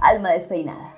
Alma Despeinada.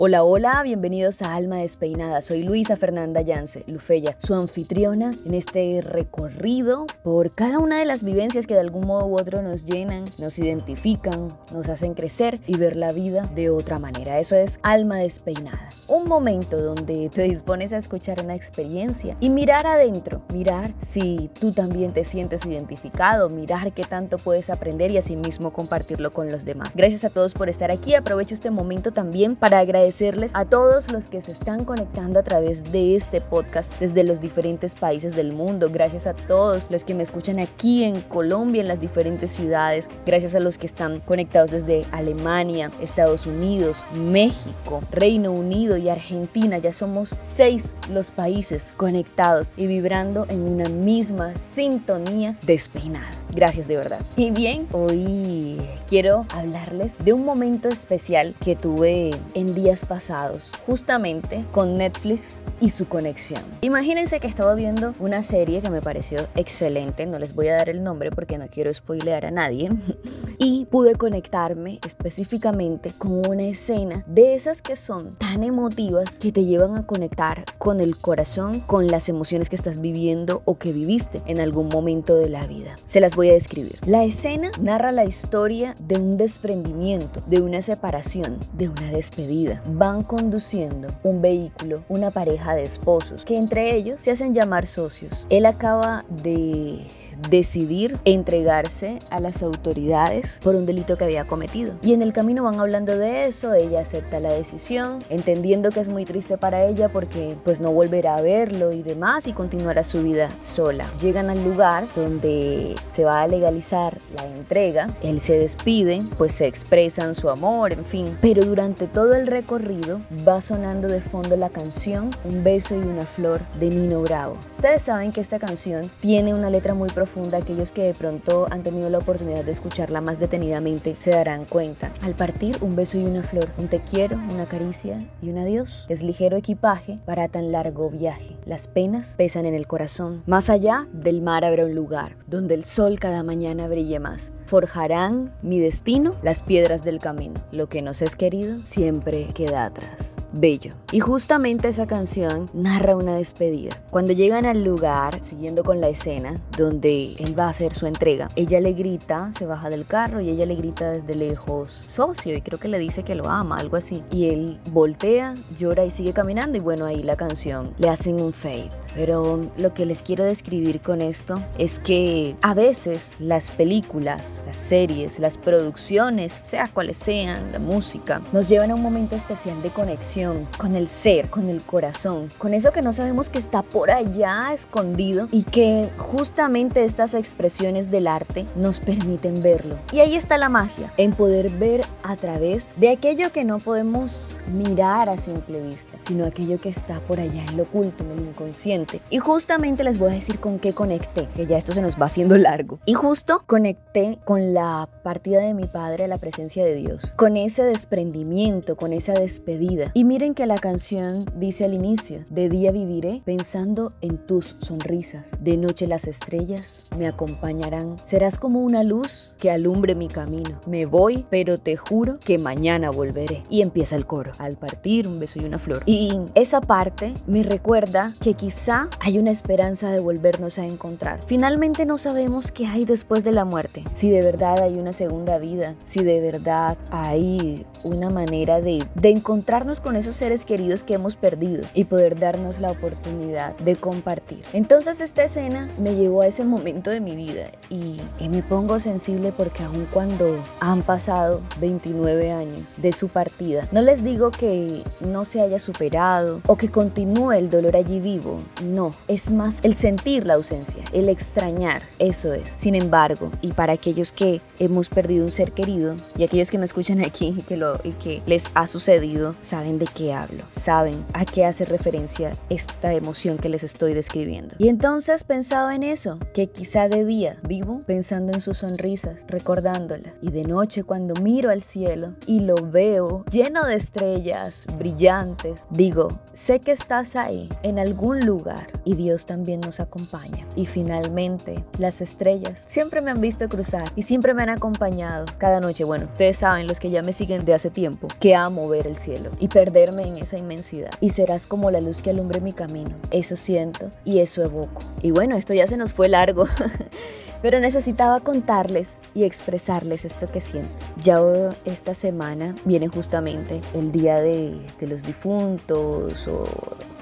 Hola, hola, bienvenidos a Alma Despeinada. Soy Luisa Fernanda Yance, Lufeya, su anfitriona en este recorrido por cada una de las vivencias que de algún modo u otro nos llenan, nos identifican, nos hacen crecer y ver la vida de otra manera. Eso es Alma Despeinada. Un momento donde te dispones a escuchar una experiencia y mirar adentro, mirar si tú también te sientes identificado, mirar qué tanto puedes aprender y asimismo compartirlo con los demás. Gracias a todos por estar aquí. Aprovecho este momento también para agradecer agradecerles a todos los que se están conectando a través de este podcast desde los diferentes países del mundo. Gracias a todos los que me escuchan aquí en Colombia, en las diferentes ciudades. Gracias a los que están conectados desde Alemania, Estados Unidos, México, Reino Unido y Argentina. Ya somos seis los países conectados y vibrando en una misma sintonía despeinada. Gracias de verdad. Y bien, hoy quiero hablarles de un momento especial que tuve en días pasados, justamente con Netflix y su conexión. Imagínense que estaba viendo una serie que me pareció excelente, no les voy a dar el nombre porque no quiero spoilear a nadie, y pude conectarme específicamente con una escena de esas que son tan emotivas que te llevan a conectar con el corazón, con las emociones que estás viviendo o que viviste en algún momento de la vida. Se las voy a describir. La escena narra la historia de un desprendimiento, de una separación, de una despedida. Van conduciendo un vehículo, una pareja de esposos, que entre ellos se hacen llamar socios. Él acaba de decidir entregarse a las autoridades por un delito que había cometido. Y en el camino van hablando de eso, ella acepta la decisión, entendiendo que es muy triste para ella porque pues no volverá a verlo y demás y continuará su vida sola. Llegan al lugar donde se va a legalizar la entrega, él se despide, pues se expresan su amor, en fin, pero durante todo el recorrido va sonando de fondo la canción Un beso y una flor de Nino Bravo. Ustedes saben que esta canción tiene una letra muy profunda aquellos que de pronto han tenido la oportunidad de escucharla más detenidamente se darán cuenta. Al partir, un beso y una flor, un te quiero, una caricia y un adiós. Es ligero equipaje para tan largo viaje. Las penas pesan en el corazón. Más allá del mar habrá un lugar donde el sol cada mañana brille más. Forjarán mi destino las piedras del camino. Lo que nos es querido siempre queda atrás bello. Y justamente esa canción narra una despedida. Cuando llegan al lugar, siguiendo con la escena, donde él va a hacer su entrega, ella le grita, se baja del carro y ella le grita desde lejos, socio, y creo que le dice que lo ama, algo así. Y él voltea, llora y sigue caminando y bueno, ahí la canción le hacen un fade. Pero lo que les quiero describir con esto es que a veces las películas, las series, las producciones, sea cuales sean, la música, nos llevan a un momento especial de conexión con el ser, con el corazón, con eso que no sabemos que está por allá escondido y que justamente estas expresiones del arte nos permiten verlo. Y ahí está la magia, en poder ver a través de aquello que no podemos mirar a simple vista, sino aquello que está por allá en lo oculto, en el inconsciente y justamente les voy a decir con qué conecté, que ya esto se nos va haciendo largo. Y justo conecté con la partida de mi padre a la presencia de Dios, con ese desprendimiento, con esa despedida. Y miren que la canción dice al inicio, de día viviré pensando en tus sonrisas, de noche las estrellas me acompañarán. Serás como una luz que alumbre mi camino. Me voy, pero te juro que mañana volveré. Y empieza el coro, al partir un beso y una flor. Y esa parte me recuerda que quizá hay una esperanza de volvernos a encontrar. Finalmente no sabemos qué hay después de la muerte, si de verdad hay una segunda vida, si de verdad hay una manera de, de encontrarnos con esos seres queridos que hemos perdido y poder darnos la oportunidad de compartir. Entonces esta escena me llevó a ese momento de mi vida y, y me pongo sensible porque aun cuando han pasado 29 años de su partida, no les digo que no se haya superado o que continúe el dolor allí vivo, no, es más el sentir la ausencia, el extrañar, eso es. Sin embargo, y para aquellos que hemos perdido un ser querido y aquellos que me escuchan aquí y que, lo, y que les ha sucedido, saben de qué hablo, saben a qué hace referencia esta emoción que les estoy describiendo. Y entonces pensado en eso, que quizá de día vivo pensando en sus sonrisas, recordándola, y de noche cuando miro al cielo y lo veo lleno de estrellas brillantes, digo, sé que estás ahí, en algún lugar, y Dios también nos acompaña. Y finalmente, las estrellas siempre me han visto cruzar y siempre me han acompañado cada noche. Bueno, ustedes saben, los que ya me siguen de hace tiempo, que amo ver el cielo y perderme en esa inmensidad. Y serás como la luz que alumbre mi camino. Eso siento y eso evoco. Y bueno, esto ya se nos fue largo. pero necesitaba contarles y expresarles esto que siento. Ya esta semana viene justamente el Día de, los Difuntos o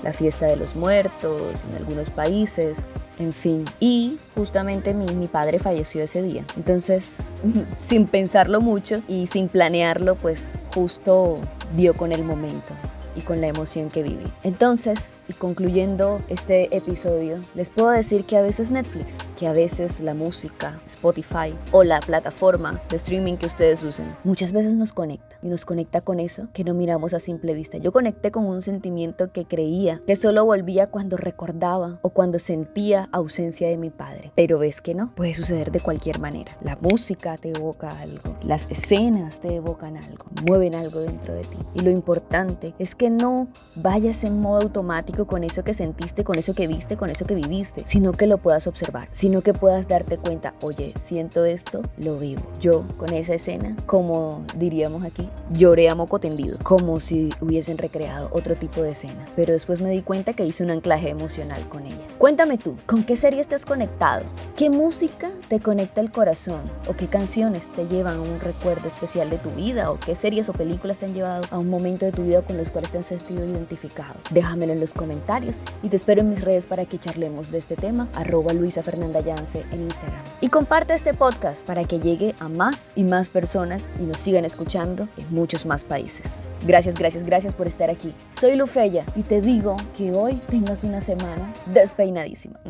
la Fiesta de los Muertos en algunos países. En fin, y justamente mi padre falleció ese día. Entonces, sin pensarlo mucho y sin planearlo, pues justo dio con el momento y con la emoción que viví. Entonces, y concluyendo este episodio, les puedo decir que a veces Netflix, que a veces la música, Spotify o la plataforma de streaming que ustedes usen, muchas veces nos conecta y nos conecta con eso que no miramos a simple vista. Yo conecté con un sentimiento que creía que solo volvía cuando recordaba o cuando sentía ausencia de mi padre. Pero ves que no, puede suceder de cualquier manera. La música te evoca algo, las escenas te evocan algo, mueven algo dentro de ti. Y lo importante es que no vayas en modo automático con eso que sentiste, con eso que viste, con eso que viviste, sino que lo puedas observar, sino que puedas darte cuenta, oye, siento esto, lo vivo. Yo con esa escena, como diríamos aquí, lloré a moco tendido, como si hubiesen recreado otro tipo de escena. Pero después me di cuenta que hice un anclaje emocional con ella. Cuéntame tú, ¿con qué serie estás conectado? ¿Qué música te conecta el corazón? ¿O qué canciones te llevan a un recuerdo especial de tu vida? ¿O qué series o películas te han llevado a un momento de tu vida con los cuales te sentido identificado? Déjamelo en los comentarios y te espero en mis redes para que charlemos de este tema, arroba Luisa Fernanda Yance en Instagram. Y comparte este podcast para que llegue a más y más personas y nos sigan escuchando en muchos más países. Gracias, gracias, gracias por estar aquí. Soy Lufeya y te digo que hoy tengas una semana despeinadísima.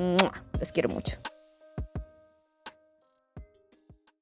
Les quiero mucho.